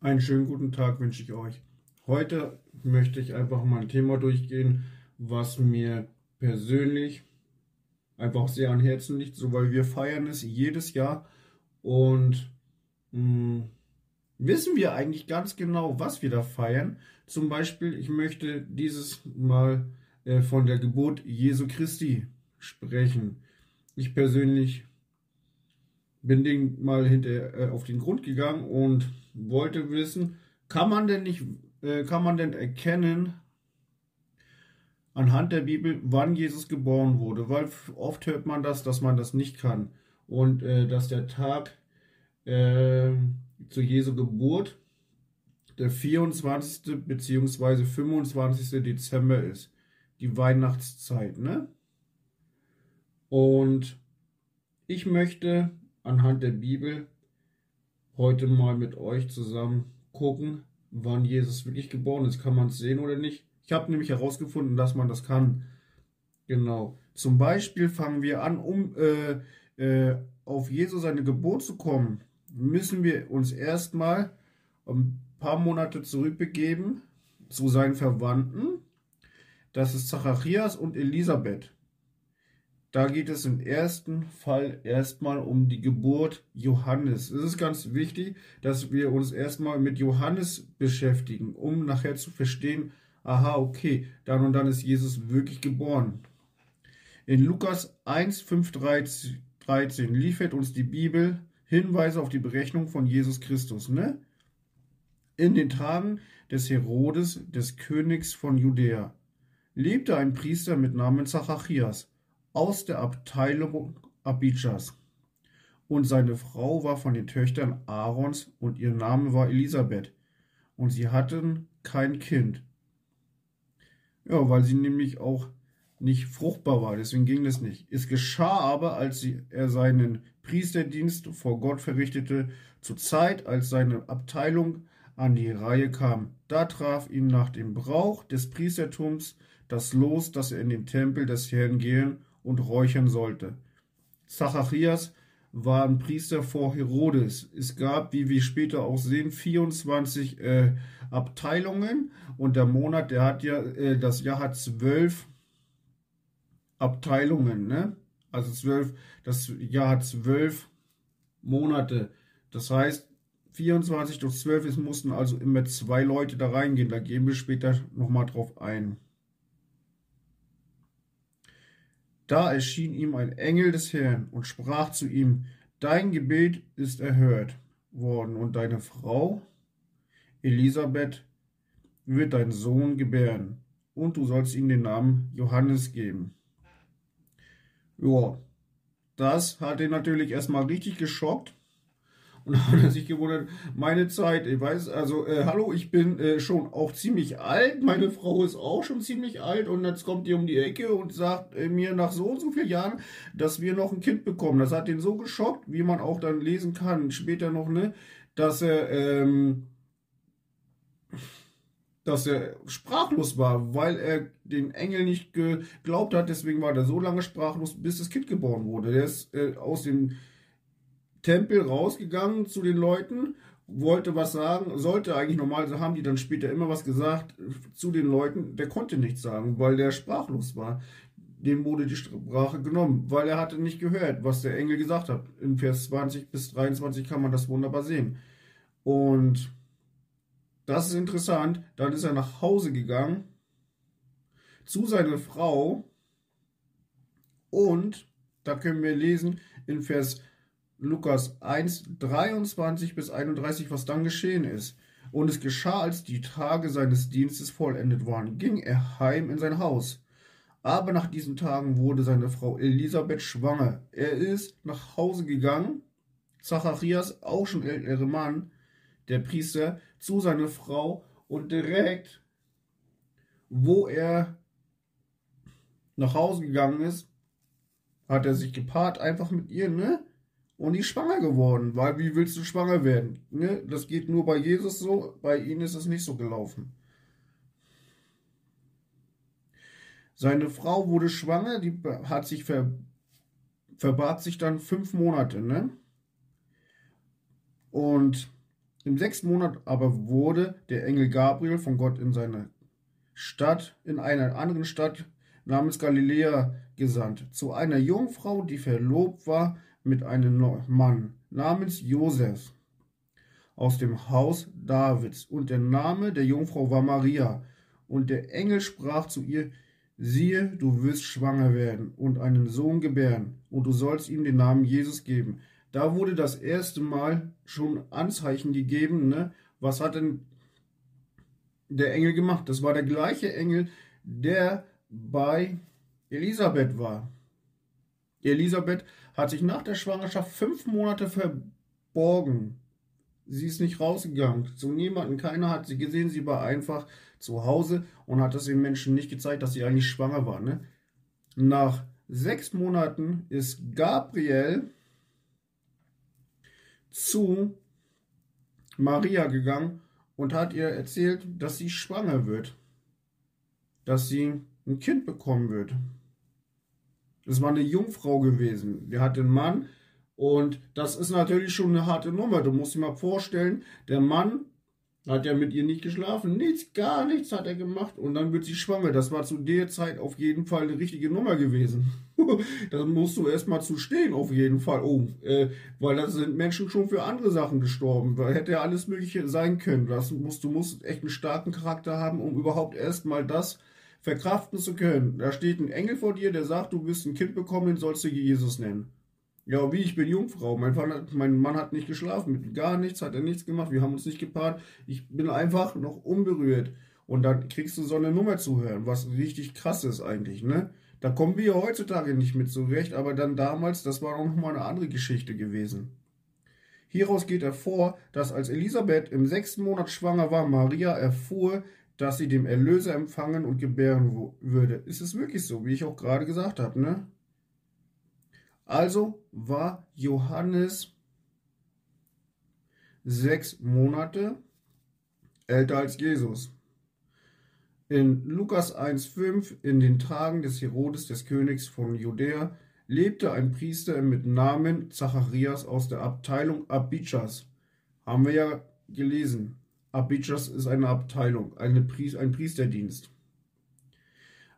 Einen schönen guten Tag wünsche ich euch. Heute möchte ich einfach mal ein Thema durchgehen, was mir persönlich einfach sehr an Herzen liegt, so weil wir feiern es jedes Jahr und mh, hm, wissen wir eigentlich ganz genau, was wir da feiern. Zum Beispiel, ich möchte dieses Mal äh, von der Geburt Jesu Christi sprechen. Ich persönlich bin dem mal hinter äh, auf den Grund gegangen und wollte wissen, kann man denn nicht, äh, kann man denn erkennen anhand der Bibel, wann Jesus geboren wurde? Weil oft hört man das, dass man das nicht kann und äh, dass der Tag äh, zu Jesu Geburt der 24. bzw. 25. Dezember ist, die Weihnachtszeit, ne? Und ich möchte anhand der Bibel heute mal mit euch zusammen gucken, wann Jesus wirklich geboren ist. Kann man es sehen oder nicht? Ich habe nämlich herausgefunden, dass man das kann. Genau. Zum Beispiel fangen wir an, um äh, äh, auf Jesus seine Geburt zu kommen, müssen wir uns erstmal ein paar Monate zurückbegeben zu seinen Verwandten. Das ist Zacharias und Elisabeth. Da geht es im ersten Fall erstmal um die Geburt Johannes. Es ist ganz wichtig, dass wir uns erstmal mit Johannes beschäftigen, um nachher zu verstehen, aha, okay, dann und dann ist Jesus wirklich geboren. In Lukas 1, 5, 13 liefert uns die Bibel Hinweise auf die Berechnung von Jesus Christus. Ne? In den Tagen des Herodes, des Königs von Judäa, lebte ein Priester mit Namen Zacharias aus der Abteilung Abijas. Und seine Frau war von den Töchtern Aarons und ihr Name war Elisabeth. Und sie hatten kein Kind. Ja, weil sie nämlich auch nicht fruchtbar war, deswegen ging das nicht. Es geschah aber, als er seinen Priesterdienst vor Gott verrichtete, zur Zeit, als seine Abteilung an die Reihe kam. Da traf ihn nach dem Brauch des Priestertums das Los, dass er in den Tempel des Herrn gehen und räuchern sollte. Zacharias war ein Priester vor Herodes. Es gab, wie wir später auch sehen, 24 äh, Abteilungen und der Monat, der hat ja, äh, das Jahr hat zwölf Abteilungen, ne? Also zwölf, das Jahr hat zwölf Monate. Das heißt, 24 durch 12, es mussten also immer zwei Leute da reingehen. Da gehen wir später nochmal drauf ein. Da erschien ihm ein Engel des Herrn und sprach zu ihm, Dein Gebet ist erhört worden und deine Frau Elisabeth wird dein Sohn gebären und du sollst ihm den Namen Johannes geben. Ja, das hat ihn natürlich erstmal richtig geschockt und hat er sich gewundert, meine Zeit, ich weiß, also, äh, hallo, ich bin äh, schon auch ziemlich alt, meine Frau ist auch schon ziemlich alt und jetzt kommt ihr um die Ecke und sagt äh, mir nach so und so vielen Jahren, dass wir noch ein Kind bekommen. Das hat ihn so geschockt, wie man auch dann lesen kann, später noch, ne, dass er, ähm, dass er sprachlos war, weil er den Engel nicht geglaubt hat. Deswegen war er so lange sprachlos, bis das Kind geboren wurde. Der ist äh, aus dem Tempel rausgegangen zu den Leuten, wollte was sagen, sollte eigentlich normal, so haben die dann später immer was gesagt zu den Leuten, der konnte nichts sagen, weil der sprachlos war. Dem wurde die Sprache genommen, weil er hatte nicht gehört, was der Engel gesagt hat. In Vers 20 bis 23 kann man das wunderbar sehen. Und das ist interessant. Dann ist er nach Hause gegangen zu seiner Frau und da können wir lesen in Vers Lukas 1, 23 bis 31, was dann geschehen ist. Und es geschah, als die Tage seines Dienstes vollendet waren, ging er heim in sein Haus. Aber nach diesen Tagen wurde seine Frau Elisabeth schwanger. Er ist nach Hause gegangen, Zacharias, auch schon ältere Mann, der Priester, zu seiner Frau und direkt, wo er nach Hause gegangen ist, hat er sich gepaart einfach mit ihr, ne? Und die schwanger geworden, weil wie willst du schwanger werden? Ne? Das geht nur bei Jesus so, bei ihnen ist es nicht so gelaufen. Seine Frau wurde schwanger, die hat sich ver, verbat sich dann fünf Monate, ne? Und Im sechsten Monat aber wurde der Engel Gabriel von Gott in seine Stadt, in einer anderen Stadt namens Galiläa gesandt, zu einer Jungfrau, die verlobt war mit einem Mann namens Josef aus dem Haus Davids. Und der Name der Jungfrau war Maria. Und der Engel sprach zu ihr, siehe, du wirst schwanger werden und einen Sohn gebären, und du sollst ihm den Namen Jesus geben. Da wurde das erste Mal schon Anzeichen gegeben, ne? Was hat denn der Engel gemacht? Das war der gleiche Engel, der bei Elisabeth war. Elisabeth hat sich nach der Schwangerschaft fünf Monate verborgen. Sie ist nicht rausgegangen zu niemandem. Keiner hat sie gesehen. Sie war einfach zu Hause und hat das den Menschen nicht gezeigt, dass sie eigentlich schwanger war. Ne? Nach sechs Monaten ist Gabriel zu Maria gegangen und hat ihr erzählt, dass sie schwanger wird, dass sie ein Kind bekommen wird. Es war eine Jungfrau gewesen. Die hat den Mann und das ist natürlich schon eine harte Nummer. Du musst dir mal vorstellen, der Mann hat ja mit ihr nicht geschlafen. Nichts, gar nichts hat er gemacht. Und dann wird sie schwanger. Das war zu der Zeit auf jeden Fall eine richtige Nummer gewesen. da musst du erstmal zu stehen, auf jeden Fall. Oh, äh, weil da sind Menschen schon für andere Sachen gestorben. Da hätte ja alles Mögliche sein können. Das musst, du musst echt einen starken Charakter haben, um überhaupt erstmal das verkraften zu können. Da steht ein Engel vor dir, der sagt, du wirst ein Kind bekommen, den sollst du Jesus nennen. Ja, wie, ich bin Jungfrau. Mein, Vater, mein Mann hat nicht geschlafen, mit gar nichts, hat er nichts gemacht, wir haben uns nicht gepaart. Ich bin einfach noch unberührt. Und dann kriegst du so eine Nummer zu hören, was richtig krass ist eigentlich, ne? Da kommen wir heutzutage nicht mit zurecht, aber dann damals, das war auch nochmal eine andere Geschichte gewesen. Hieraus geht hervor, dass als Elisabeth im sechsten Monat schwanger war, Maria erfuhr, dass sie dem Erlöser empfangen und gebären würde. Ist es wirklich so, wie ich auch gerade gesagt habe, ne? Also war Johannes sechs Monate älter als Jesus. In Lukas 1,5 in den Tagen des Herodes, des Königs von Judäa, lebte ein Priester mit Namen Zacharias aus der Abteilung Abitschas. Haben wir ja gelesen. Abitschas ist eine Abteilung, eine Priest, ein Priesterdienst.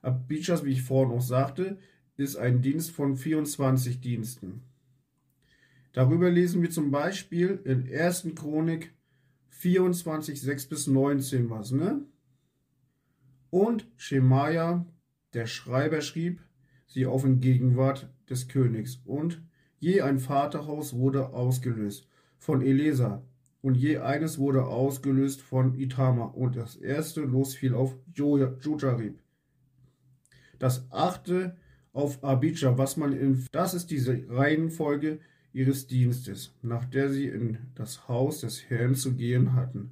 Abitschas, wie ich vorhin noch sagte, ist ein Dienst von 24 Diensten. Darüber lesen wir zum Beispiel in 1. Chronik 24, 6 bis 19 was, ne? Und Schemaja, der Schreiber, schrieb sie auf in Gegenwart des Königs. Und je ein Vaterhaus wurde ausgelöst von Elesa, und je eines wurde ausgelöst von Itama, und das erste Los fiel auf Jojarib. Das achte auf Abijah, was man in, das ist diese Reihenfolge ihres Dienstes, nach der sie in das Haus des Herrn zu gehen hatten,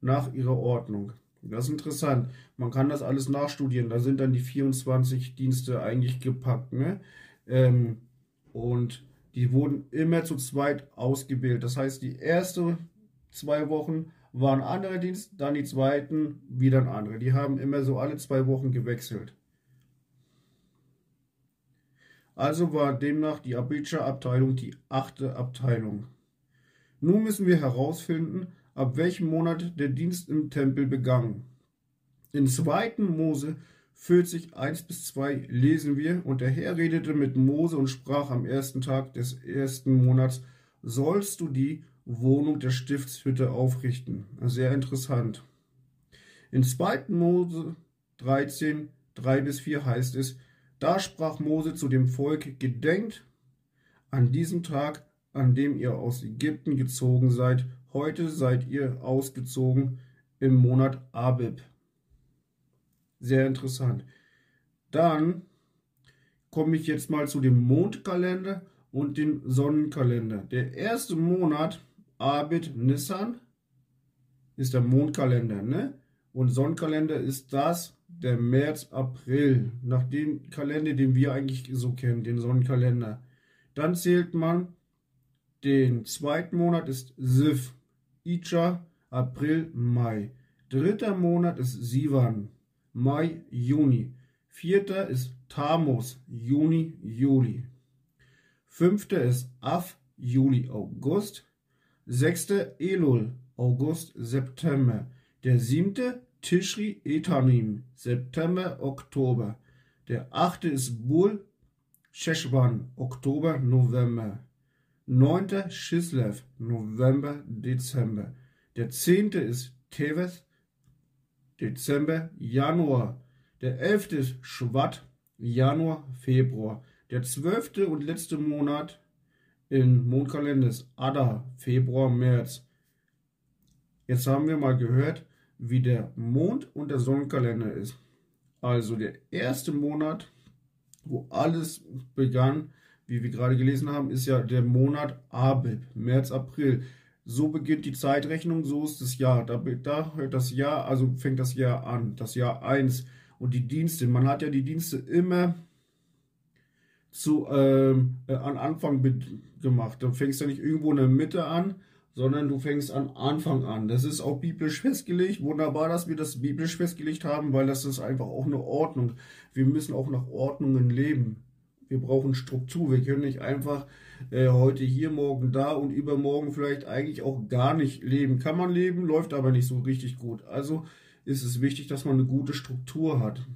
nach ihrer Ordnung. Das ist interessant. Man kann das alles nachstudieren. Da sind dann die 24 Dienste eigentlich gepackt. Ne? Ähm, und die wurden immer zu zweit ausgebildet. Das heißt, die erste zwei Wochen waren andere Dienst, dann die zweiten wieder ein andere. Die haben immer so alle zwei Wochen gewechselt. Also war demnach die Abijah-Abteilung die achte Abteilung. Nun müssen wir herausfinden, ab welchem Monat der Dienst im Tempel begann. In 2. Mose 40, 1 bis 2 lesen wir, und der Herr redete mit Mose und sprach am ersten Tag des ersten Monats, sollst du die Wohnung der Stiftshütte aufrichten. Sehr interessant. In 2. Mose 13, 3 bis 4 heißt es, da sprach Mose zu dem Volk, Gedenkt an diesem Tag, an dem ihr aus Ägypten gezogen seid. Heute seid ihr ausgezogen im Monat Abib. Sehr interessant. Dann komme ich jetzt mal zu dem Mondkalender und dem Sonnenkalender. Der erste Monat, Abid Nissan, ist der Mondkalender, ne? Und Sonnenkalender ist das der März, April, nach dem Kalender, den wir eigentlich so kennen, den Sonnenkalender. Dann zählt man den zweiten Monat ist Sif, Icha, April, Mai. Dritter Monat ist Sivan, Mai, Juni. Vierter ist Tamus, Juni, Juli. Fünfter ist Af, Juli, August. Sechster Elul, August, September. Der siebte Tishri Etanim, September, Oktober. Der achte ist Bul, Sheshwan, Oktober, November. Neunter Shislev, November, Dezember. Der zehnte ist Teves, Dezember, Januar. Der elfte ist Shvat, Januar, Februar. Der zwölfte und letzte Monat im Mondkalender ist Adar, Februar, März. Jetzt haben wir mal gehört, wie der Mond- und der Sonnenkalender ist. Also der erste Monat, wo alles begann, wie wir gerade gelesen haben, ist ja der Monat Abib, März, April. So beginnt die Zeitrechnung, so ist das Jahr. Da, da hört das Jahr, also fängt das Jahr an, das Jahr 1. Und die Dienste, man hat ja die Dienste immer zu, ähm, äh, an Anfang gemacht. Da fängst du nicht irgendwo in der Mitte an, sondern du fängst an Anfang an. Das ist auch biblisch festgelegt. Wunderbar, dass wir das biblisch festgelegt haben, weil das ist einfach auch eine Ordnung. Wir müssen auch nach Ordnungen leben. Wir brauchen Struktur. Wir können nicht einfach äh, heute hier, morgen da und übermorgen vielleicht eigentlich auch gar nicht leben. Kann man leben, läuft aber nicht so richtig gut. Also ist es wichtig, dass man eine gute Struktur hat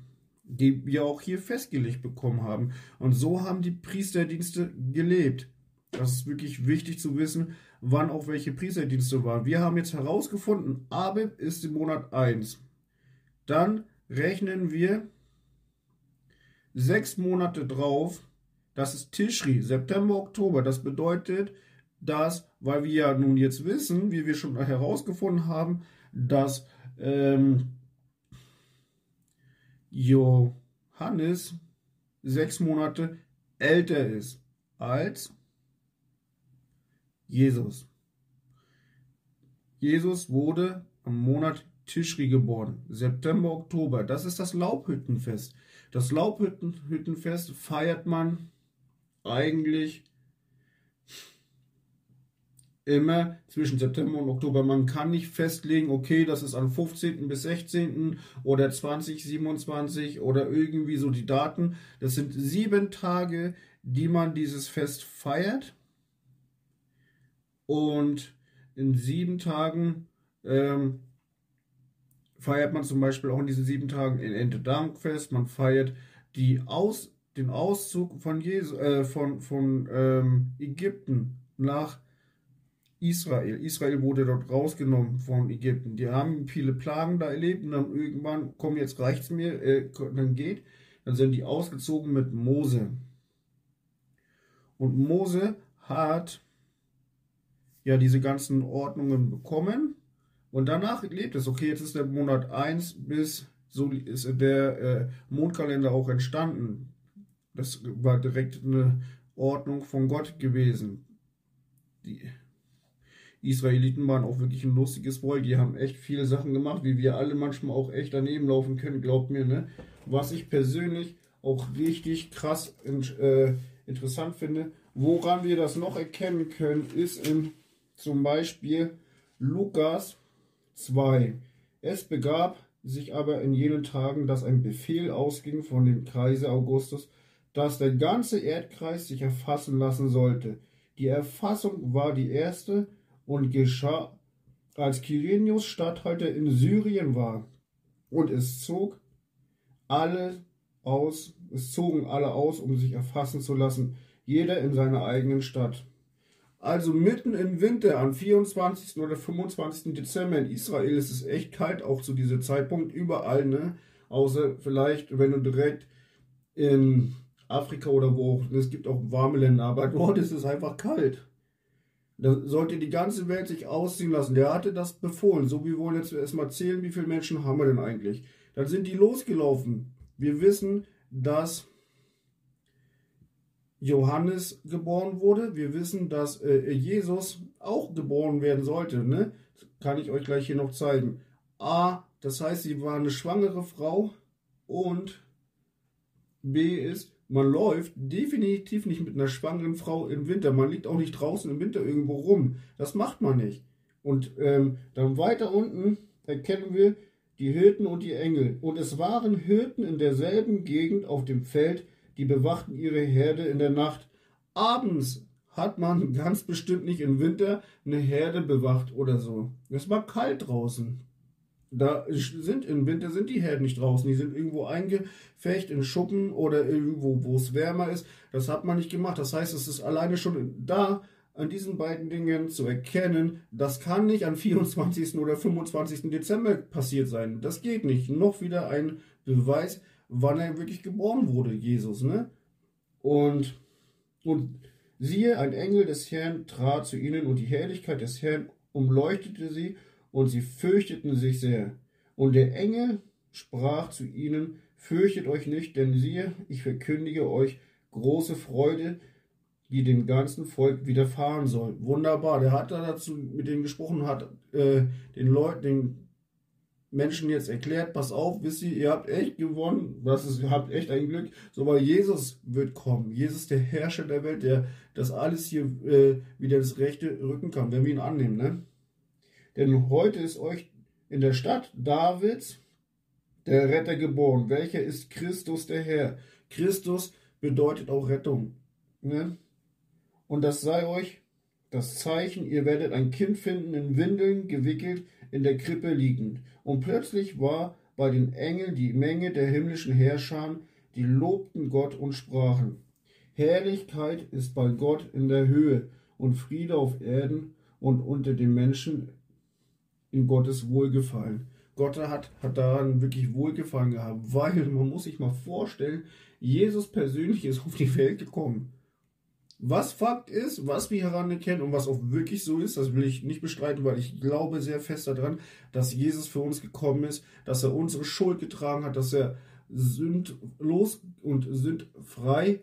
die wir auch hier festgelegt bekommen haben. Und so haben die Priesterdienste gelebt. Das ist wirklich wichtig zu wissen, wann auch welche Priesterdienste waren. Wir haben jetzt herausgefunden, Abib ist im Monat 1. Dann rechnen wir sechs Monate drauf. Das ist Tischri, September, Oktober. Das bedeutet, dass, weil wir ja nun jetzt wissen, wie wir schon herausgefunden haben, dass ähm, Johannes sechs Monate älter ist als Jesus. Jesus wurde am Monat Tischri geboren, September, Oktober. Das ist das Laubhüttenfest. Das Laubhüttenfest feiert man eigentlich immer zwischen September und Oktober. Man kann nicht festlegen, okay, das ist am 15. bis 16. oder 2027 oder irgendwie so die Daten. Das sind sieben Tage, die man dieses Fest feiert. Und in sieben Tagen ähm, feiert man zum Beispiel auch in diesen sieben Tagen in Erntedankfest. Man feiert die Aus, den Auszug von, Jesu, äh, von, von ähm, Ägypten nach Israel. Israel wurde dort rausgenommen von Ägypten. Die haben viele Plagen da erlebt und dann irgendwann, komm, jetzt reicht's mir, äh, dann geht. Dann sind die ausgezogen mit Mose. Und Mose hat ja diese ganzen Ordnungen bekommen und danach lebt es. Okay, jetzt ist der Monat 1 bis so ist der äh, Mondkalender auch entstanden. Das war direkt eine Ordnung von Gott gewesen. Die, Israeliten waren auch wirklich ein lustiges Volk. Die haben echt viele Sachen gemacht, wie wir alle manchmal auch echt daneben laufen können, glaubt mir, ne? Was ich persönlich auch richtig krass äh, interessant finde, woran wir das noch erkennen können, ist in zum Beispiel Lukas 2. Es begab sich aber in jenen Tagen, dass ein Befehl ausging von dem Kaiser Augustus, dass der ganze Erdkreis sich erfassen lassen sollte. Die Erfassung war die erste und geschah, als Kyrenius Statthalter in Syrien war. Und es zog alle aus, es zogen alle aus, um sich erfassen zu lassen, jeder in seiner eigenen Stadt. Also mitten im Winter, am 24. oder 25. Dezember in Israel ist es echt kalt, auch zu diesem Zeitpunkt, überall, ne? Außer vielleicht, wenn du direkt in Afrika oder wo, es gibt auch warme Länder, aber dort ist es einfach kalt. Da sollte die ganze Welt sich ausziehen lassen. Der hatte das befohlen. So, wir wollen jetzt erstmal zählen, wie viele Menschen haben wir denn eigentlich. Dann sind die losgelaufen. Wir wissen, dass Johannes geboren wurde. Wir wissen, dass äh, Jesus auch geboren werden sollte. Ne? Das kann ich euch gleich hier noch zeigen. A, das heißt, sie war eine schwangere Frau. Und B ist, man läuft definitiv nicht mit einer schwangeren Frau im Winter. Man liegt auch nicht draußen im Winter irgendwo rum. Das macht man nicht. Und ähm, dann weiter unten erkennen wir die Hirten und die Engel. Und es waren Hirten in derselben Gegend auf dem Feld, die bewachten ihre Herde in der Nacht. Abends hat man ganz bestimmt nicht im Winter eine Herde bewacht oder so. Es war kalt draußen. Da sind im Winter sind die Herden nicht draußen, die sind irgendwo eingefecht in Schuppen oder irgendwo, wo es wärmer ist. Das hat man nicht gemacht. Das heißt, es ist alleine schon da an diesen beiden Dingen zu erkennen, das kann nicht am 24. oder 25. Dezember passiert sein. Das geht nicht. Noch wieder ein Beweis, wann er wirklich geboren wurde, Jesus. Ne? Und, und siehe, ein Engel des Herrn trat zu ihnen und die Herrlichkeit des Herrn umleuchtete sie und sie fürchteten sich sehr. Und der Engel sprach zu ihnen, fürchtet euch nicht, denn siehe, ich verkündige euch große Freude, die dem ganzen Volk widerfahren soll. Wunderbar. Der hat da dazu mit denen gesprochen, hat äh, den Leuten, den Menschen jetzt erklärt, pass auf, wisst ihr, ihr habt echt gewonnen, das ist, ihr habt echt ein Glück, so weil Jesus wird kommen. Jesus, der Herrscher der Welt, der das alles hier äh, wieder das Rechte rücken kann, wenn wir ihn annehmen, ne? Denn heute ist euch in der Stadt Davids der Retter geboren. Welcher ist Christus der Herr? Christus bedeutet auch Rettung. Ne? Und das sei euch das Zeichen, ihr werdet ein Kind finden, in Windeln gewickelt, in der Krippe liegend. Und plötzlich war bei den Engeln die Menge der himmlischen Herrscher, die lobten Gott und sprachen. Herrlichkeit ist bei Gott in der Höhe und Friede auf Erden und unter den Menschen in Gottes Wohlgefallen. Gott hat, hat daran wirklich Wohlgefallen gehabt, weil man muss sich mal vorstellen, Jesus persönlich ist auf die Welt gekommen. Was Fakt ist, was wir heranerkennen und was auch wirklich so ist, das will ich nicht bestreiten, weil ich glaube sehr fest daran, dass Jesus für uns gekommen ist, dass er unsere Schuld getragen hat, dass er sündlos und sündfrei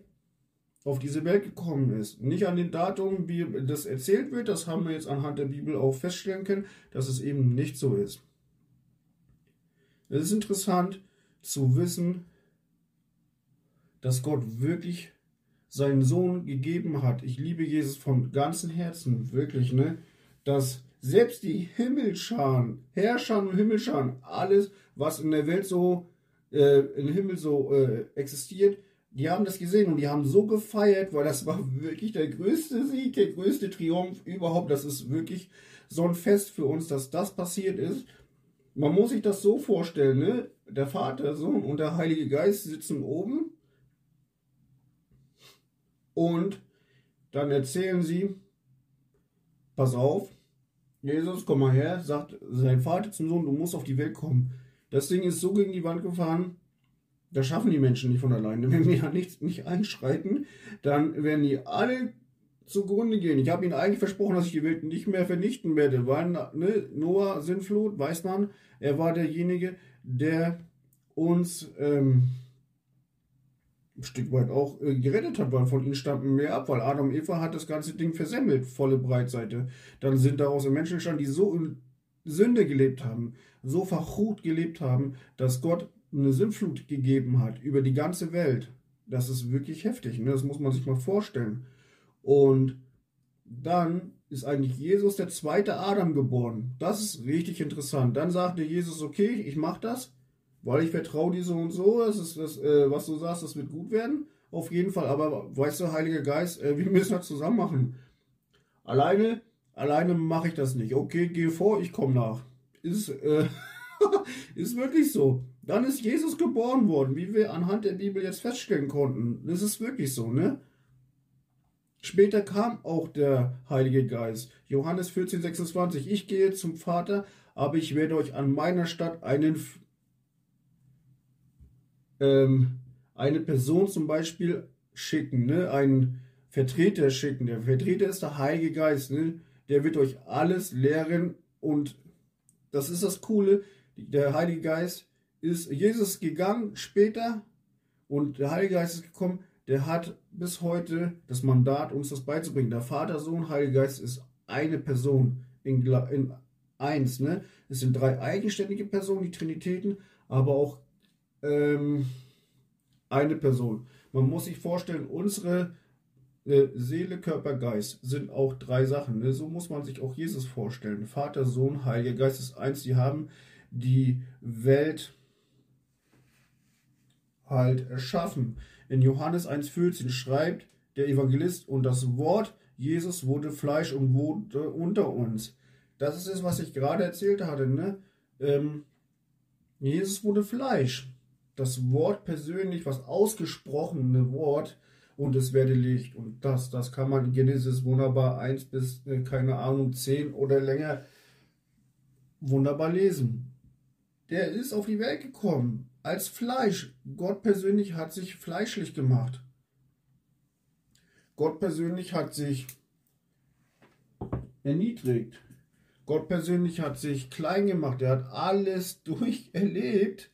auf diese Welt gekommen ist. Nicht an den Datum, wie das erzählt wird, das haben wir jetzt anhand der Bibel auch feststellen können, dass es eben nicht so ist. Es ist interessant zu wissen, dass Gott wirklich seinen Sohn gegeben hat. Ich liebe Jesus von ganzem Herzen, wirklich, ne? Dass selbst die Himmelscharen, Herrscher und Himmelscharen, alles, was in der Welt so, äh, im Himmel so äh, existiert, die haben das gesehen und die haben so gefeiert, weil das war wirklich der größte Sieg, der größte Triumph überhaupt. Das ist wirklich so ein Fest für uns, dass das passiert ist. Man muss sich das so vorstellen, ne? Der Vater, Sohn und der Heilige Geist sitzen oben und dann erzählen sie, pass auf, Jesus, komm mal her, sagt sein Vater zum Sohn, du musst auf die Welt kommen. Das Ding ist so gegen die Wand gefahren, das schaffen die Menschen nicht von alleine. Wenn wir nicht, nicht einschreiten, dann werden die alle zugrunde gehen. Ich habe ihnen eigentlich versprochen, dass ich die Welt nicht mehr vernichten werde, weil ne, Noah Sinnflut, weiß man, er war derjenige, der uns ähm, ein Stück weit auch äh, gerettet hat, weil von ihnen stammten mehr ab, weil Adam und Eva hat das ganze Ding versemmelt, volle Breitseite. Dann sind daraus Menschen entstanden, die so in Sünde gelebt haben, so verrucht gelebt haben, dass Gott eine Sintflut gegeben hat über die ganze Welt. Das ist wirklich heftig. Ne? Das muss man sich mal vorstellen. Und dann ist eigentlich Jesus der zweite Adam geboren. Das ist richtig interessant. Dann sagte Jesus, okay, ich mache das, weil ich vertraue dir so und so. Das ist das, äh, was du sagst, das wird gut werden. Auf jeden Fall. Aber weißt du, Heiliger Geist, äh, wir müssen das zusammen machen. Alleine, alleine mache ich das nicht. Okay, geh vor, ich komme nach. Ist, äh, ist wirklich so. Dann ist Jesus geboren worden, wie wir anhand der Bibel jetzt feststellen konnten. Das ist wirklich so, ne? Später kam auch der Heilige Geist. Johannes 14, 26. Ich gehe zum Vater, aber ich werde euch an meiner Stadt einen, ähm, eine Person zum Beispiel schicken, ne? einen Vertreter schicken. Der Vertreter ist der Heilige Geist. Ne? Der wird euch alles lehren und das ist das Coole. Der Heilige Geist ist Jesus gegangen später und der Heilige Geist ist gekommen. Der hat bis heute das Mandat, uns das beizubringen. Der Vater, Sohn, Heilige Geist ist eine Person in, in eins. Ne? Es sind drei eigenständige Personen, die Trinitäten, aber auch ähm, eine Person. Man muss sich vorstellen, unsere äh, Seele, Körper, Geist sind auch drei Sachen. Ne? So muss man sich auch Jesus vorstellen. Vater, Sohn, Heiliger Geist ist eins. Die haben die Welt halt erschaffen. In Johannes 1,14 schreibt der Evangelist, und das Wort Jesus wurde Fleisch und wohnte unter uns. Das ist es, was ich gerade erzählt hatte. Ne? Ähm, Jesus wurde Fleisch. Das Wort persönlich, was ausgesprochene Wort, und es werde Licht. Und das, das kann man in Genesis wunderbar 1 bis, äh, keine Ahnung, 10 oder länger wunderbar lesen. Der ist auf die Welt gekommen als Fleisch. Gott persönlich hat sich fleischlich gemacht. Gott persönlich hat sich erniedrigt. Gott persönlich hat sich klein gemacht. Er hat alles durcherlebt,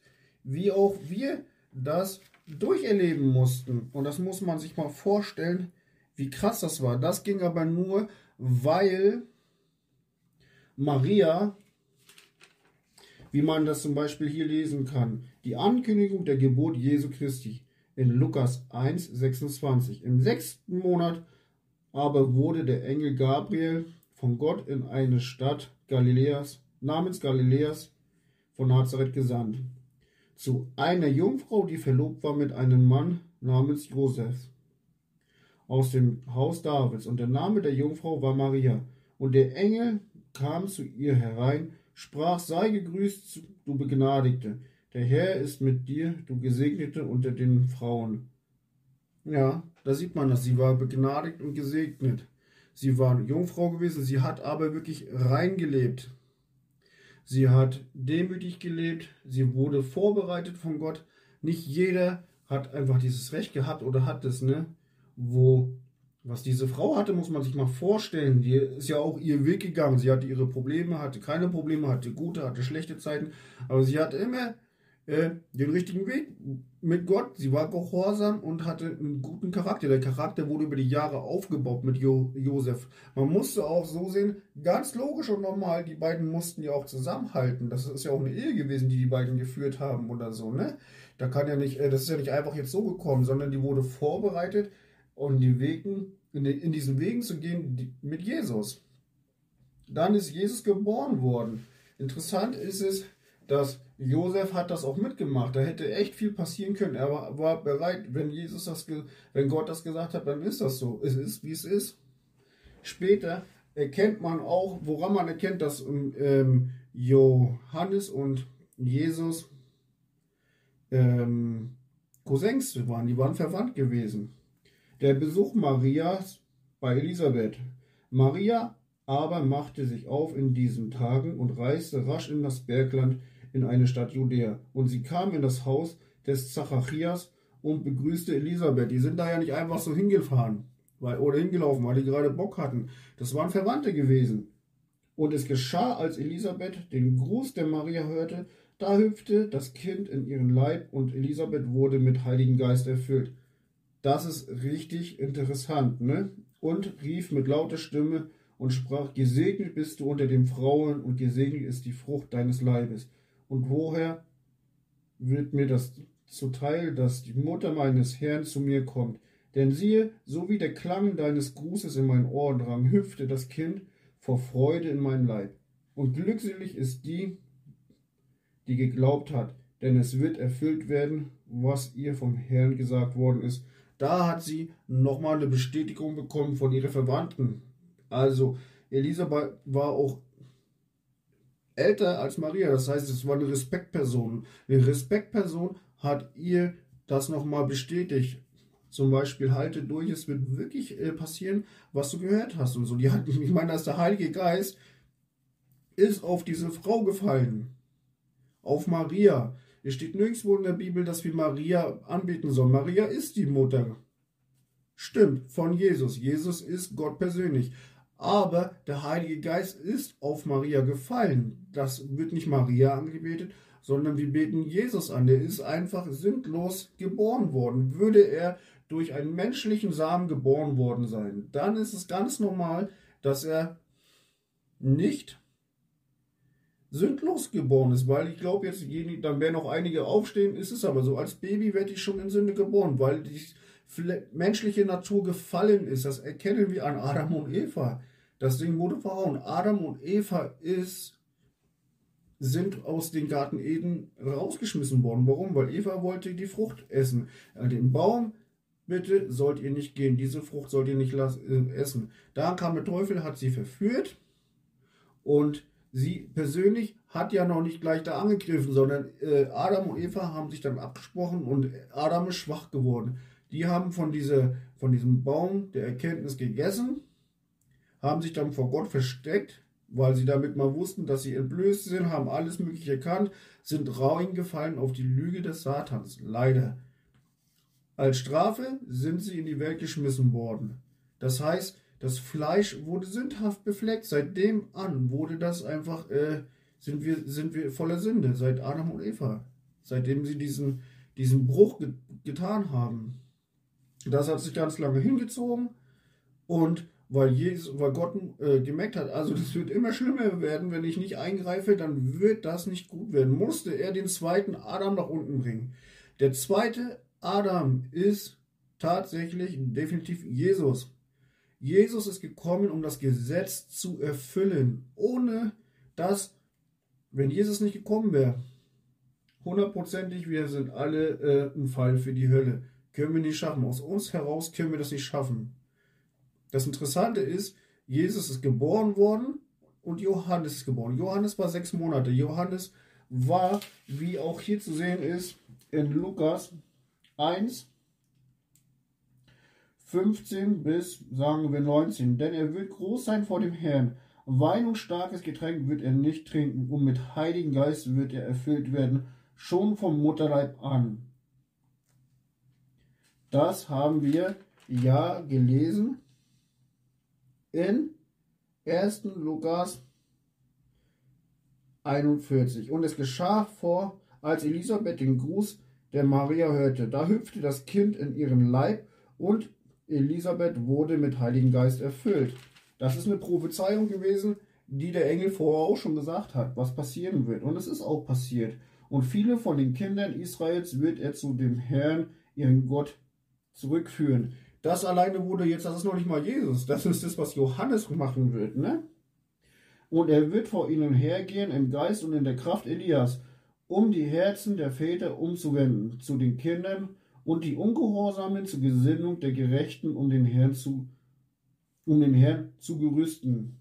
wie auch wir das durcherleben mussten. Und das muss man sich mal vorstellen, wie krass das war. Das ging aber nur, weil Maria, wie man das zum Beispiel hier lesen kann, die Ankündigung der Geburt Jesu Christi in Lukas 1, 26. Im sechsten Monat aber wurde der Engel Gabriel von Gott in eine Stadt Galiläas, namens Galiläas von Nazareth gesandt zu einer Jungfrau, die verlobt war mit einem Mann namens Josef aus dem Haus Davids. Und der Name der Jungfrau war Maria. Und der Engel kam zu ihr herein, sprach, sei gegrüßt, du Begnadigte. Der Herr ist mit dir, du Gesegnete unter den Frauen. Ja, da sieht man das. Sie war begnadigt und gesegnet. Sie war Jungfrau gewesen, sie hat aber wirklich reingelebt. Sie hat demütig gelebt, sie wurde vorbereitet von Gott. Nicht jeder hat einfach dieses Recht gehabt oder hat es, ne? Wo, was diese Frau hatte, muss man sich mal vorstellen. Die ist ja auch ihr Weg gegangen. Sie hatte ihre Probleme, hatte keine Probleme, hatte gute, hatte schlechte Zeiten. Aber sie hat immer äh, den richtigen Weg mit Gott. Sie war gehorsam und hatte einen guten Charakter. Der Charakter wurde über die Jahre aufgebaut mit jo Josef. Man musste auch so sehen, ganz logisch und normal, die beiden mussten ja auch zusammenhalten. Das ist ja auch eine Ehe gewesen, die die beiden geführt haben oder so, ne? Da kann ja nicht, äh, das ist ja nicht einfach jetzt so gekommen, sondern die wurde vorbereitet, um die Wegen, in, die, in diesen Wegen zu gehen die, mit Jesus. Dann ist Jesus geboren worden. Interessant ist es, dass Josef hat das auch mitgemacht. Da hätte echt viel passieren können. Er war, war bereit, wenn Jesus das, wenn Gott das gesagt hat, dann ist das so. Es ist, wie es ist. Später erkennt man auch, woran man erkennt, dass ähm, Johannes und Jesus ähm, Cousins waren. Die waren verwandt gewesen. Der Besuch Marias bei Elisabeth. Maria aber machte sich auf in diesen Tagen und reiste rasch in das Bergland in eine Stadt Judäa. Und sie kam in das Haus des Zacharias und begrüßte Elisabeth. Die sind da ja nicht einfach so hingefahren weil, oder hingelaufen, weil die gerade Bock hatten. Das waren Verwandte gewesen. Und es geschah, als Elisabeth den Gruß der Maria hörte, da hüpfte das Kind in ihren Leib und Elisabeth wurde mit Heiligen Geist erfüllt. Das ist richtig interessant, ne? Und rief mit lauter Stimme und sprach, Gesegnet bist du unter den Frauen und gesegnet ist die Frucht deines Leibes. Und woher wird mir das zuteil, dass die Mutter meines Herrn zu mir kommt? Denn siehe, so wie der Klang deines Grußes in mein Ohr drang, hüpfte das Kind vor Freude in mein Leib. Und glückselig ist die, die geglaubt hat, denn es wird erfüllt werden, was ihr vom Herrn gesagt worden ist. Da hat sie nochmal eine Bestätigung bekommen von ihren Verwandten. Also, Elisabeth war auch älter als Maria. Das heißt, es war eine Respektperson. Eine Respektperson hat ihr das nochmal bestätigt. Zum Beispiel, halte durch, es wird wirklich äh, passieren, was du gehört hast und so. Die hat, ich meine, dass der Heilige Geist ist auf diese Frau gefallen. Auf Maria. Es steht nirgendwo in der Bibel, dass wir Maria anbeten sollen. Maria ist die Mutter. Stimmt, von Jesus. Jesus ist Gott persönlich. Aber der Heilige Geist ist auf Maria gefallen. Das wird nicht Maria angebetet, sondern wir beten Jesus an. Der ist einfach sündlos geboren worden. Würde er durch einen menschlichen Samen geboren worden sein, dann ist es ganz normal, dass er nicht sündlos geboren ist, weil ich glaube jetzt, dann werden noch einige aufstehen, ist es aber so, als Baby werde ich schon in Sünde geboren, weil die menschliche Natur gefallen ist. Das erkennen wir an Adam und Eva. Das Ding wurde verhauen. Adam und Eva ist, sind aus dem Garten Eden rausgeschmissen worden. Warum? Weil Eva wollte die Frucht essen. Den Baum bitte sollt ihr nicht gehen, diese Frucht sollt ihr nicht äh, essen. Da kam der Teufel, hat sie verführt und sie persönlich hat ja noch nicht gleich da angegriffen, sondern äh, Adam und Eva haben sich dann abgesprochen und Adam ist schwach geworden. Die haben von, dieser, von diesem Baum der Erkenntnis gegessen, haben sich dann vor Gott versteckt, weil sie damit mal wussten, dass sie entblößt sind, haben alles Mögliche erkannt, sind reingefallen auf die Lüge des Satans. Leider. Als Strafe sind sie in die Welt geschmissen worden. Das heißt, das Fleisch wurde sündhaft befleckt. Seitdem an wurde das einfach, äh, sind, wir, sind wir voller Sünde, seit Adam und Eva. Seitdem sie diesen, diesen Bruch ge getan haben. Das hat sich ganz lange hingezogen und weil, Jesus, weil Gott äh, gemerkt hat, also das wird immer schlimmer werden, wenn ich nicht eingreife, dann wird das nicht gut werden. Musste er den zweiten Adam nach unten bringen. Der zweite Adam ist tatsächlich definitiv Jesus. Jesus ist gekommen, um das Gesetz zu erfüllen, ohne dass, wenn Jesus nicht gekommen wäre, hundertprozentig, wir sind alle äh, ein Fall für die Hölle. Können wir nicht schaffen. Aus uns heraus können wir das nicht schaffen. Das Interessante ist, Jesus ist geboren worden und Johannes ist geboren. Johannes war sechs Monate. Johannes war, wie auch hier zu sehen ist, in Lukas 1, 15 bis, sagen wir, 19. Denn er wird groß sein vor dem Herrn. Wein und starkes Getränk wird er nicht trinken, und mit Heiligen Geist wird er erfüllt werden, schon vom Mutterleib an. Das haben wir ja gelesen in 1. Lukas 41. Und es geschah vor, als Elisabeth den Gruß der Maria hörte. Da hüpfte das Kind in ihren Leib und Elisabeth wurde mit Heiligen Geist erfüllt. Das ist eine Prophezeiung gewesen, die der Engel vorher auch schon gesagt hat, was passieren wird. Und es ist auch passiert. Und viele von den Kindern Israels wird er zu dem Herrn, ihren Gott, zurückführen. Das alleine wurde jetzt, das ist noch nicht mal Jesus, das ist das, was Johannes machen wird, ne? Und er wird vor ihnen hergehen im Geist und in der Kraft Elias, um die Herzen der Väter umzuwenden zu den Kindern und die Ungehorsamen zur Gesinnung der Gerechten, um den Herrn zu, um den Herrn zu gerüsten,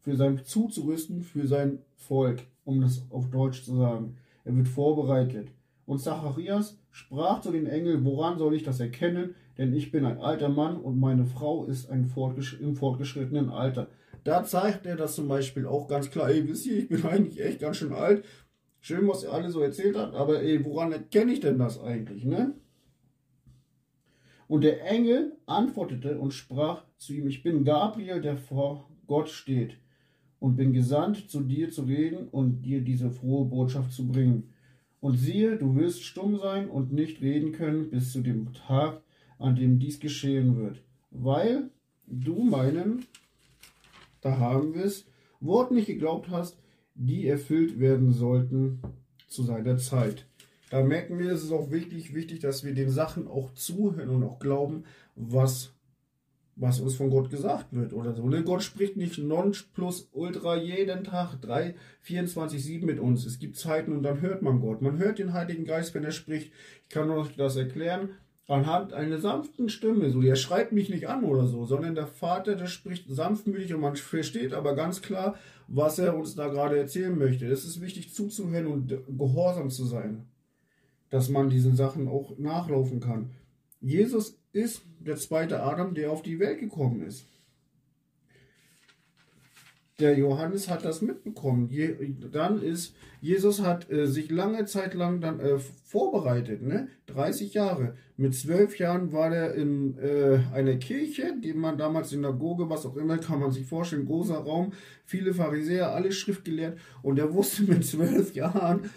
für sein zuzurüsten für sein Volk, um das auf Deutsch zu sagen. Er wird vorbereitet. Und Zacharias sprach zu den Engeln, woran soll ich das erkennen? Denn ich bin ein alter Mann und meine Frau ist ein fortgesch im fortgeschrittenen Alter. Da zeigt er das zum Beispiel auch ganz klar. Ey, wisst ihr, ich bin eigentlich echt ganz schön alt. Schön, was ihr alle so erzählt habt, aber ey, woran erkenne ich denn das eigentlich, ne? Und der Engel antwortete und sprach zu ihm, ich bin Gabriel, der vor Gott steht, und bin gesandt, zu dir zu reden und dir diese frohe Botschaft zu bringen. Und siehe, du wirst stumm sein und nicht reden können bis zu dem Tag, an dem dies geschehen wird, weil du meinem, da haben wir es, Wort nicht geglaubt hast, die erfüllt werden sollten zu seiner Zeit. Da merken wir, es ist auch wirklich wichtig, dass wir den Sachen auch zuhören und auch glauben, was was uns von Gott gesagt wird oder so. Ne? Gott spricht nicht non plus ultra jeden Tag 3, 24, 7 mit uns. Es gibt Zeiten und dann hört man Gott. Man hört den Heiligen Geist, wenn er spricht. Ich kann euch das erklären anhand einer sanften Stimme. So, der schreibt mich nicht an oder so, sondern der Vater, der spricht sanftmütig und man versteht aber ganz klar, was er uns da gerade erzählen möchte. Es ist wichtig zuzuhören und gehorsam zu sein, dass man diesen Sachen auch nachlaufen kann. Jesus ist der zweite Adam, der auf die Welt gekommen ist. Der Johannes hat das mitbekommen. Je, dann ist, Jesus hat äh, sich lange Zeit lang dann äh, vorbereitet, ne? 30 Jahre. Mit zwölf Jahren war er in äh, einer Kirche, die man damals Synagoge, was auch immer, kann man sich vorstellen, großer Raum, viele Pharisäer, alle schriftgelehrt. Und er wusste mit zwölf Jahren,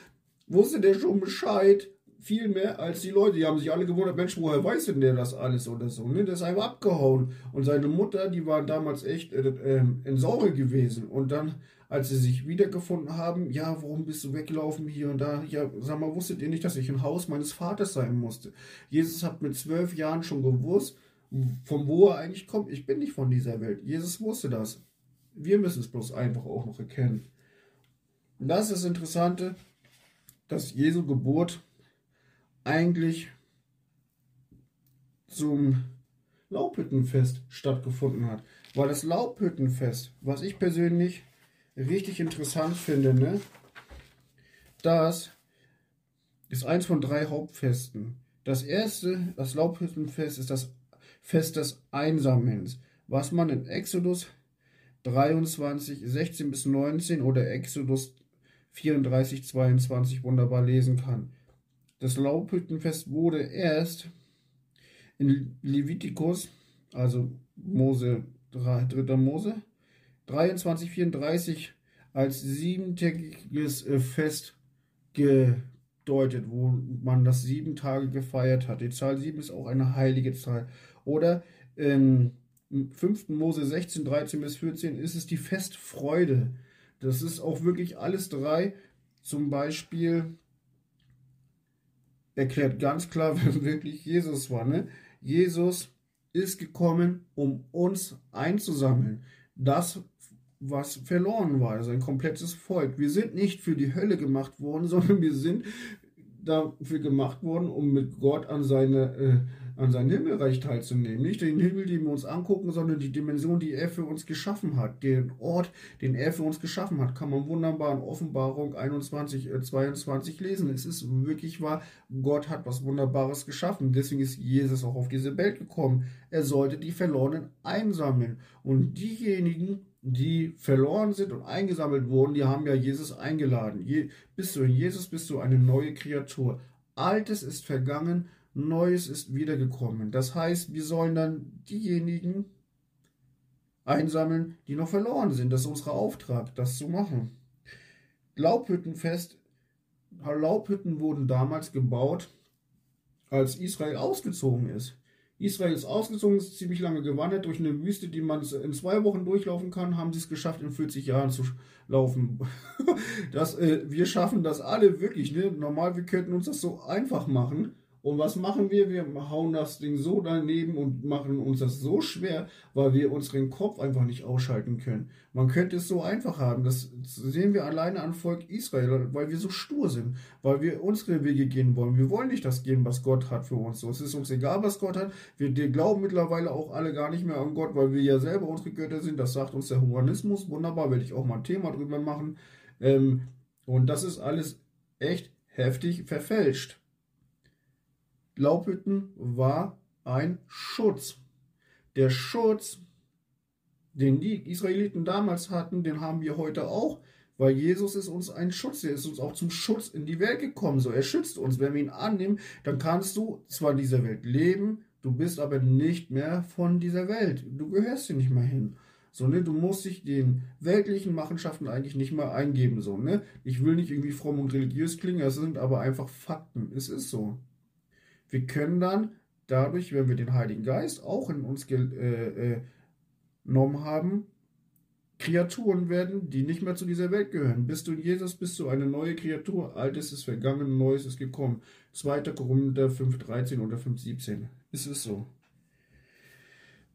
wusste der schon Bescheid, viel mehr als die Leute. Die haben sich alle gewundert, Mensch, woher weiß denn der das alles oder so? Ne? Der ist einfach abgehauen. Und seine Mutter, die war damals echt äh, äh, in Sorge gewesen. Und dann, als sie sich wiedergefunden haben, ja, warum bist du weggelaufen hier und da? Ja, sag mal, wusstet ihr nicht, dass ich im Haus meines Vaters sein musste? Jesus hat mit zwölf Jahren schon gewusst, von wo er eigentlich kommt. Ich bin nicht von dieser Welt. Jesus wusste das. Wir müssen es bloß einfach auch noch erkennen. Und das ist das Interessante, dass Jesu Geburt eigentlich zum Laubhüttenfest stattgefunden hat. Weil das Laubhüttenfest, was ich persönlich richtig interessant finde, ne, das ist eins von drei Hauptfesten. Das erste, das Laubhüttenfest, ist das Fest des Einsammelns, was man in Exodus 23, 16 bis 19 oder Exodus 34, 22 wunderbar lesen kann. Das Laubhüttenfest wurde erst in Levitikus, also Mose, 3. Mose, 23, 34 als siebentägiges äh, Fest gedeutet, wo man das sieben Tage gefeiert hat. Die Zahl 7 ist auch eine heilige Zahl. Oder in 5. Mose 16, 13 bis 14 ist es die Festfreude. Das ist auch wirklich alles drei. Zum Beispiel erklärt ganz klar, wer wirklich Jesus war. Ne? Jesus ist gekommen, um uns einzusammeln. Das, was verloren war, also ein komplettes Volk. Wir sind nicht für die Hölle gemacht worden, sondern wir sind dafür gemacht worden, um mit Gott an seine äh, an sein Himmelreich teilzunehmen. Nicht den Himmel, den wir uns angucken, sondern die Dimension, die er für uns geschaffen hat. Den Ort, den er für uns geschaffen hat, kann man wunderbar in Offenbarung 21, äh, 22 lesen. Es ist wirklich wahr, Gott hat was Wunderbares geschaffen. Deswegen ist Jesus auch auf diese Welt gekommen. Er sollte die Verlorenen einsammeln. Und diejenigen, die verloren sind und eingesammelt wurden, die haben ja Jesus eingeladen. Je, bist du in Jesus, bist du eine neue Kreatur. Altes ist vergangen, Neues ist wiedergekommen. Das heißt, wir sollen dann diejenigen einsammeln, die noch verloren sind. Das ist unser Auftrag, das zu machen. Laubhüttenfest. Laubhütten wurden damals gebaut, als Israel ausgezogen ist. Israel ist ausgezogen, ist ziemlich lange gewandert durch eine Wüste, die man in zwei Wochen durchlaufen kann, haben sie es geschafft, in 40 Jahren zu laufen. das, äh, wir schaffen das alle wirklich. Ne? Normal, wir könnten uns das so einfach machen. Und was machen wir? Wir hauen das Ding so daneben und machen uns das so schwer, weil wir unseren Kopf einfach nicht ausschalten können. Man könnte es so einfach haben. Das sehen wir alleine an Volk Israel, weil wir so stur sind, weil wir unsere Wege gehen wollen. Wir wollen nicht das gehen, was Gott hat für uns. So, es ist uns egal, was Gott hat. Wir glauben mittlerweile auch alle gar nicht mehr an Gott, weil wir ja selber unsere Götter sind. Das sagt uns der Humanismus. Wunderbar, werde ich auch mal ein Thema drüber machen. Ähm, und das ist alles echt heftig verfälscht. Laubhütten war ein Schutz. Der Schutz, den die Israeliten damals hatten, den haben wir heute auch, weil Jesus ist uns ein Schutz. Er ist uns auch zum Schutz in die Welt gekommen. So, er schützt uns. Wenn wir ihn annehmen, dann kannst du zwar in dieser Welt leben, du bist aber nicht mehr von dieser Welt. Du gehörst hier nicht mehr hin. So, ne, du musst dich den weltlichen Machenschaften eigentlich nicht mehr eingeben. So, ne? Ich will nicht irgendwie fromm und religiös klingen, es sind aber einfach Fakten. Es ist so. Wir können dann dadurch, wenn wir den Heiligen Geist auch in uns genommen äh, äh, haben, Kreaturen werden, die nicht mehr zu dieser Welt gehören. Bist du in Jesus, bist du eine neue Kreatur. Altes ist vergangen, Neues ist gekommen. 2. Korinther 5,13 oder 5,17. Ist es so.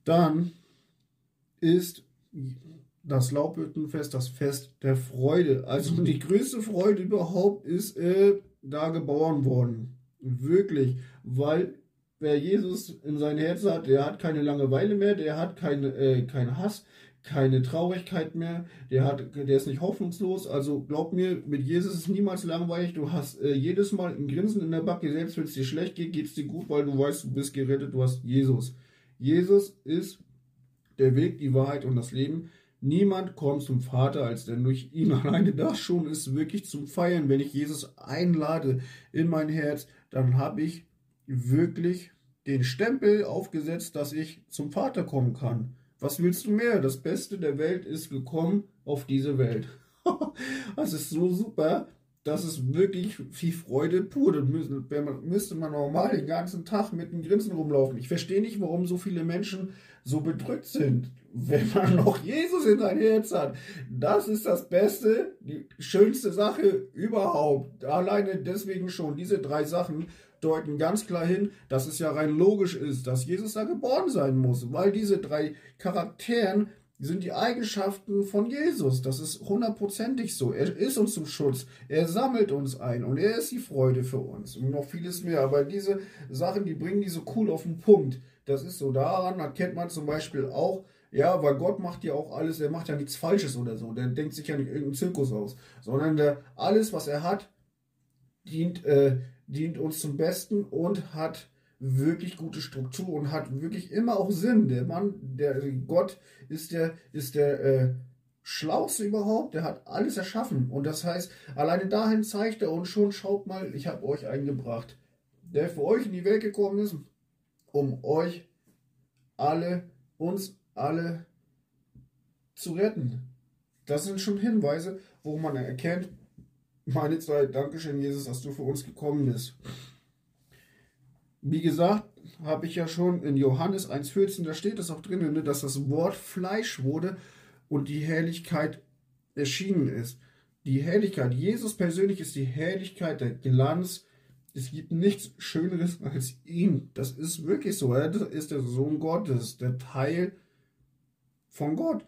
Dann ist das Laubhüttenfest das Fest der Freude. Also die größte Freude überhaupt ist äh, da geboren worden. Wirklich, weil wer Jesus in sein Herz hat, der hat keine Langeweile mehr, der hat keine, äh, keinen Hass, keine Traurigkeit mehr, der hat, der ist nicht hoffnungslos. Also glaub mir, mit Jesus ist niemals langweilig. Du hast äh, jedes Mal ein Grinsen in der Backe, selbst wenn es dir schlecht geht, geht es dir gut, weil du weißt, du bist gerettet, du hast Jesus. Jesus ist der Weg, die Wahrheit und das Leben. Niemand kommt zum Vater als denn durch ihn. Alleine das schon ist wirklich zum Feiern. Wenn ich Jesus einlade in mein Herz, dann habe ich wirklich den Stempel aufgesetzt, dass ich zum Vater kommen kann. Was willst du mehr? Das Beste der Welt ist gekommen auf diese Welt. das ist so super. Das ist wirklich viel Freude pur. Da müsste man normal den ganzen Tag mit einem Grinsen rumlaufen. Ich verstehe nicht, warum so viele Menschen so bedrückt sind, wenn man noch Jesus in sein Herz hat. Das ist das Beste, die schönste Sache überhaupt. Alleine deswegen schon. Diese drei Sachen deuten ganz klar hin, dass es ja rein logisch ist, dass Jesus da geboren sein muss, weil diese drei Charakteren sind die Eigenschaften von Jesus. Das ist hundertprozentig so. Er ist uns zum Schutz. Er sammelt uns ein und er ist die Freude für uns und noch vieles mehr. Aber diese Sachen, die bringen die so cool auf den Punkt. Das ist so. Daran erkennt man zum Beispiel auch, ja, weil Gott macht ja auch alles, er macht ja nichts Falsches oder so. Der denkt sich ja nicht irgendeinen Zirkus aus, sondern der, alles, was er hat, dient, äh, dient uns zum Besten und hat wirklich gute Struktur und hat wirklich immer auch Sinn. Der Mann, der Gott ist der, ist der äh, Schlauste überhaupt, der hat alles erschaffen. Und das heißt, alleine dahin zeigt er uns schon, schaut mal, ich habe euch eingebracht, der für euch in die Welt gekommen ist, um euch alle, uns alle zu retten. Das sind schon Hinweise, wo man erkennt, meine Zeit, Dankeschön, Jesus, dass du für uns gekommen bist. Wie gesagt, habe ich ja schon in Johannes 1,14, da steht es auch drin, ne, dass das Wort Fleisch wurde und die Herrlichkeit erschienen ist. Die Herrlichkeit, Jesus persönlich ist die Herrlichkeit, der Glanz. Es gibt nichts Schöneres als ihn. Das ist wirklich so. Er ist der Sohn Gottes, der Teil von Gott.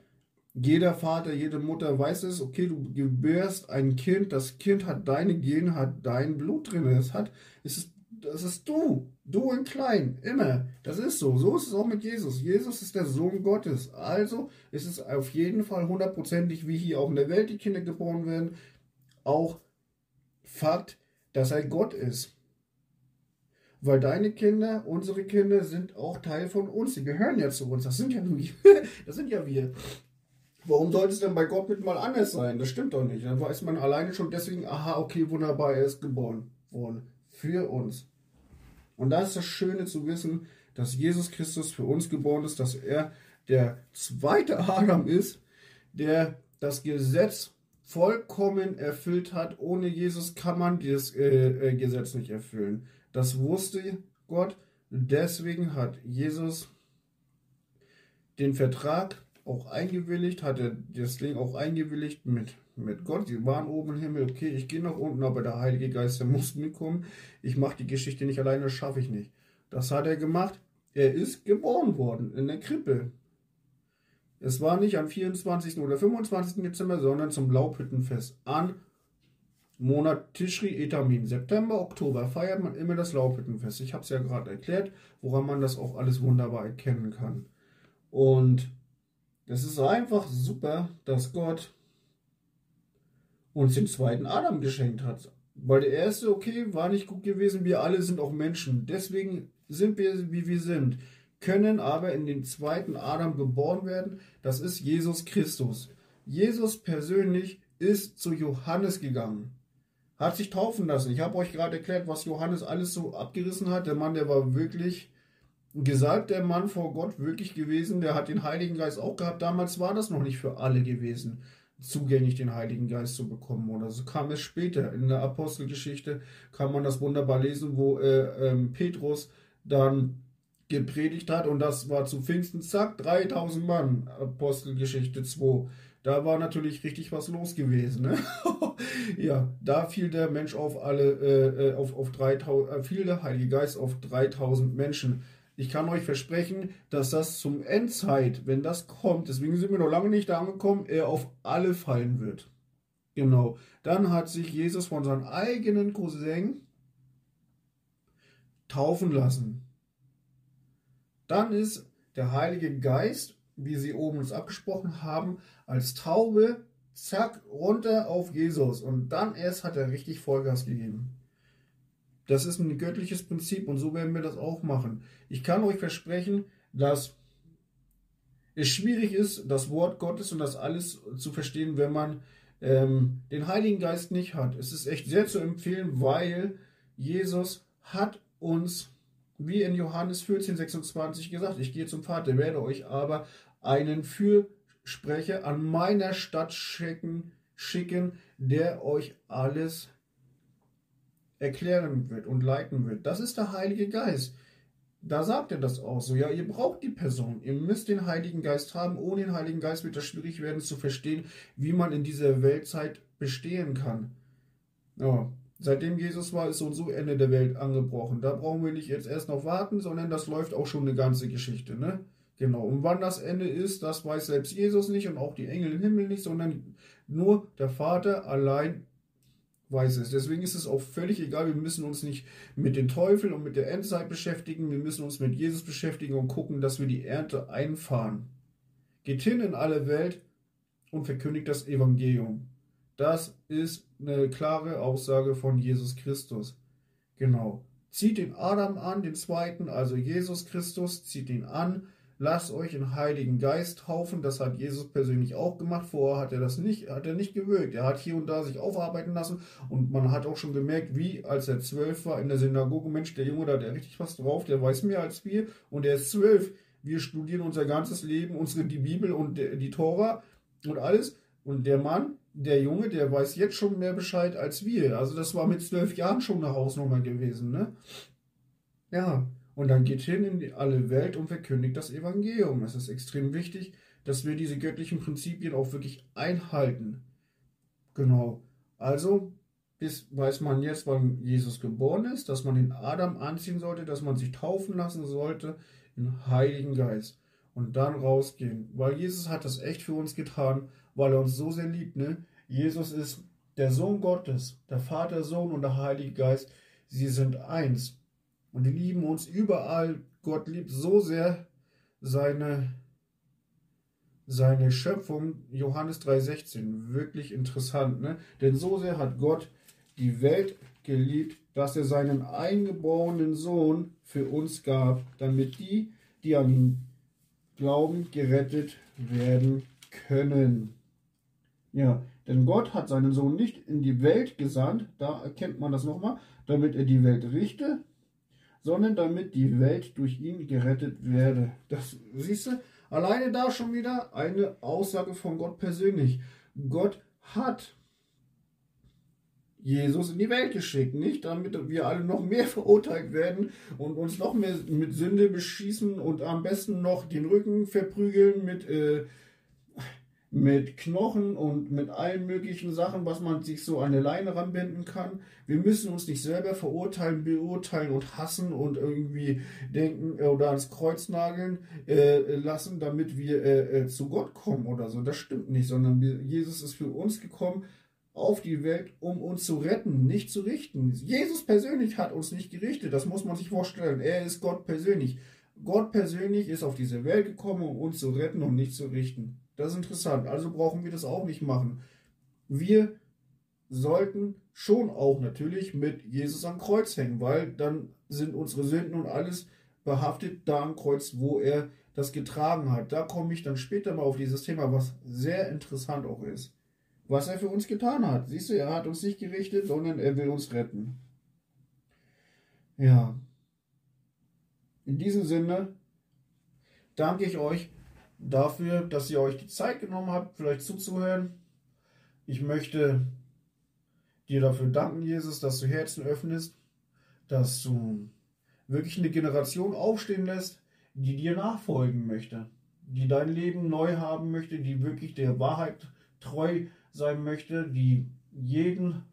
Jeder Vater, jede Mutter weiß es, okay, du gebärst ein Kind, das Kind hat deine Gene, hat dein Blut drin. Es hat, es ist das ist du. Du in klein. Immer. Das ist so. So ist es auch mit Jesus. Jesus ist der Sohn Gottes. Also ist es auf jeden Fall hundertprozentig, wie hier auch in der Welt die Kinder geboren werden, auch Fakt, dass er Gott ist. Weil deine Kinder, unsere Kinder sind auch Teil von uns. Die gehören ja zu uns. Das sind ja das sind ja wir. Warum sollte es denn bei Gott mit mal anders sein? Das stimmt doch nicht. Dann weiß man alleine schon deswegen, aha, okay, wunderbar, er ist geboren worden für uns. Und da ist das Schöne zu wissen, dass Jesus Christus für uns geboren ist, dass er der zweite Adam ist, der das Gesetz vollkommen erfüllt hat. Ohne Jesus kann man das äh, äh, Gesetz nicht erfüllen. Das wusste Gott. Deswegen hat Jesus den Vertrag auch eingewilligt, hat er das Ding auch eingewilligt mit mit Gott. Sie waren oben im Himmel, okay, ich gehe nach unten, aber der Heilige Geist, der muss mitkommen. Ich mache die Geschichte nicht alleine, das schaffe ich nicht. Das hat er gemacht. Er ist geboren worden in der Krippe. Es war nicht am 24. oder 25. Dezember, sondern zum Laubhüttenfest. An Monat Tischri Etamin. September, Oktober feiert man immer das Laubhüttenfest. Ich habe es ja gerade erklärt, woran man das auch alles wunderbar erkennen kann. Und es ist einfach super, dass Gott uns den zweiten Adam geschenkt hat. Weil der erste, okay, war nicht gut gewesen. Wir alle sind auch Menschen. Deswegen sind wir, wie wir sind. Können aber in den zweiten Adam geboren werden. Das ist Jesus Christus. Jesus persönlich ist zu Johannes gegangen. Hat sich taufen lassen. Ich habe euch gerade erklärt, was Johannes alles so abgerissen hat. Der Mann, der war wirklich gesagt, der Mann vor Gott wirklich gewesen. Der hat den Heiligen Geist auch gehabt. Damals war das noch nicht für alle gewesen zugänglich, den Heiligen Geist zu bekommen. Oder so kam es später. In der Apostelgeschichte kann man das wunderbar lesen, wo äh, ähm, Petrus dann gepredigt hat und das war zu Pfingsten, zack, 3000 Mann, Apostelgeschichte 2. Da war natürlich richtig was los gewesen. Ne? ja, da fiel der Mensch auf alle, äh, äh auf, auf 3000, äh, fiel der Heilige Geist auf 3000 Menschen. Ich kann euch versprechen, dass das zum Endzeit, wenn das kommt, deswegen sind wir noch lange nicht da angekommen, er auf alle fallen wird. Genau. Dann hat sich Jesus von seinem eigenen Cousin taufen lassen. Dann ist der Heilige Geist, wie sie oben uns abgesprochen haben, als Taube, zack, runter auf Jesus. Und dann erst hat er richtig Vollgas gegeben. Das ist ein göttliches Prinzip und so werden wir das auch machen. Ich kann euch versprechen, dass es schwierig ist, das Wort Gottes und das alles zu verstehen, wenn man ähm, den Heiligen Geist nicht hat. Es ist echt sehr zu empfehlen, weil Jesus hat uns, wie in Johannes 14, 26 gesagt, ich gehe zum Vater, werde euch aber einen Fürsprecher an meiner Stadt schicken, schicken der euch alles erklären wird und leiten wird. Das ist der Heilige Geist. Da sagt er das auch so. Ja, ihr braucht die Person. Ihr müsst den Heiligen Geist haben. Ohne den Heiligen Geist wird es schwierig werden zu verstehen, wie man in dieser Weltzeit bestehen kann. Ja, seitdem Jesus war, ist so und so Ende der Welt angebrochen. Da brauchen wir nicht jetzt erst noch warten, sondern das läuft auch schon eine ganze Geschichte, ne? Genau. Und wann das Ende ist, das weiß selbst Jesus nicht und auch die Engel im Himmel nicht, sondern nur der Vater allein weiß es. Deswegen ist es auch völlig egal. Wir müssen uns nicht mit den Teufeln und mit der Endzeit beschäftigen. Wir müssen uns mit Jesus beschäftigen und gucken, dass wir die Ernte einfahren. Geht hin in alle Welt und verkündigt das Evangelium. Das ist eine klare Aussage von Jesus Christus. Genau. Zieht den Adam an, den zweiten, also Jesus Christus, zieht ihn an lasst euch den Heiligen Geist taufen. Das hat Jesus persönlich auch gemacht. Vorher hat er das nicht, hat er nicht gewirkt. Er hat hier und da sich aufarbeiten lassen und man hat auch schon gemerkt, wie als er zwölf war in der Synagoge, Mensch, der Junge, da hat er richtig was drauf, der weiß mehr als wir und er ist zwölf. Wir studieren unser ganzes Leben, unsere, die Bibel und die Tora und alles. Und der Mann, der Junge, der weiß jetzt schon mehr Bescheid als wir. Also das war mit zwölf Jahren schon eine Hausnummer gewesen, ne? Ja, und dann geht hin in alle Welt und verkündigt das Evangelium. Es ist extrem wichtig, dass wir diese göttlichen Prinzipien auch wirklich einhalten. Genau. Also bis weiß man jetzt, wann Jesus geboren ist, dass man den Adam anziehen sollte, dass man sich taufen lassen sollte im Heiligen Geist und dann rausgehen. Weil Jesus hat das echt für uns getan, weil er uns so sehr liebt. Ne? Jesus ist der Sohn Gottes, der Vater, Sohn und der Heilige Geist. Sie sind eins. Und die lieben uns überall. Gott liebt so sehr seine, seine Schöpfung. Johannes 3,16. Wirklich interessant, ne? Denn so sehr hat Gott die Welt geliebt, dass er seinen eingeborenen Sohn für uns gab, damit die, die an ihn glauben, gerettet werden können. Ja, denn Gott hat seinen Sohn nicht in die Welt gesandt, da erkennt man das nochmal, damit er die Welt richte, sondern damit die Welt durch ihn gerettet werde. Das siehst du, alleine da schon wieder eine Aussage von Gott persönlich. Gott hat Jesus in die Welt geschickt, nicht damit wir alle noch mehr verurteilt werden und uns noch mehr mit Sünde beschießen und am besten noch den Rücken verprügeln mit äh, mit Knochen und mit allen möglichen Sachen, was man sich so an der Leine ranbinden kann. Wir müssen uns nicht selber verurteilen, beurteilen und hassen und irgendwie denken oder ans Kreuz nageln äh, lassen, damit wir äh, äh, zu Gott kommen oder so. Das stimmt nicht, sondern Jesus ist für uns gekommen auf die Welt, um uns zu retten, nicht zu richten. Jesus persönlich hat uns nicht gerichtet, das muss man sich vorstellen. Er ist Gott persönlich. Gott persönlich ist auf diese Welt gekommen, um uns zu retten und nicht zu richten. Das ist interessant. Also brauchen wir das auch nicht machen. Wir sollten schon auch natürlich mit Jesus am Kreuz hängen, weil dann sind unsere Sünden und alles behaftet da am Kreuz, wo er das getragen hat. Da komme ich dann später mal auf dieses Thema, was sehr interessant auch ist. Was er für uns getan hat. Siehst du, er hat uns nicht gerichtet, sondern er will uns retten. Ja. In diesem Sinne danke ich euch dafür, dass ihr euch die Zeit genommen habt, vielleicht zuzuhören. Ich möchte dir dafür danken, Jesus, dass du Herzen öffnest, dass du wirklich eine Generation aufstehen lässt, die dir nachfolgen möchte, die dein Leben neu haben möchte, die wirklich der Wahrheit treu sein möchte, die jeden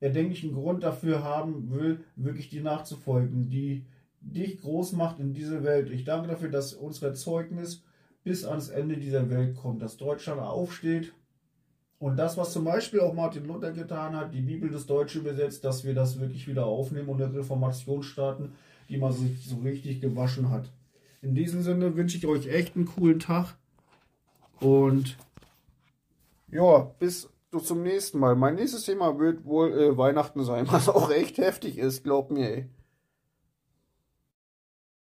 erdenklichen Grund dafür haben will, wirklich dir nachzufolgen, die dich groß macht in dieser Welt. Ich danke dafür, dass unser Zeugnis bis ans Ende dieser Welt kommt, dass Deutschland aufsteht und das, was zum Beispiel auch Martin Luther getan hat, die Bibel des Deutschen übersetzt, dass wir das wirklich wieder aufnehmen und eine Reformation starten, die man sich so richtig gewaschen hat. In diesem Sinne wünsche ich euch echt einen coolen Tag und ja, bis zum nächsten Mal. Mein nächstes Thema wird wohl äh, Weihnachten sein, was auch echt heftig ist, glaubt mir. Ey.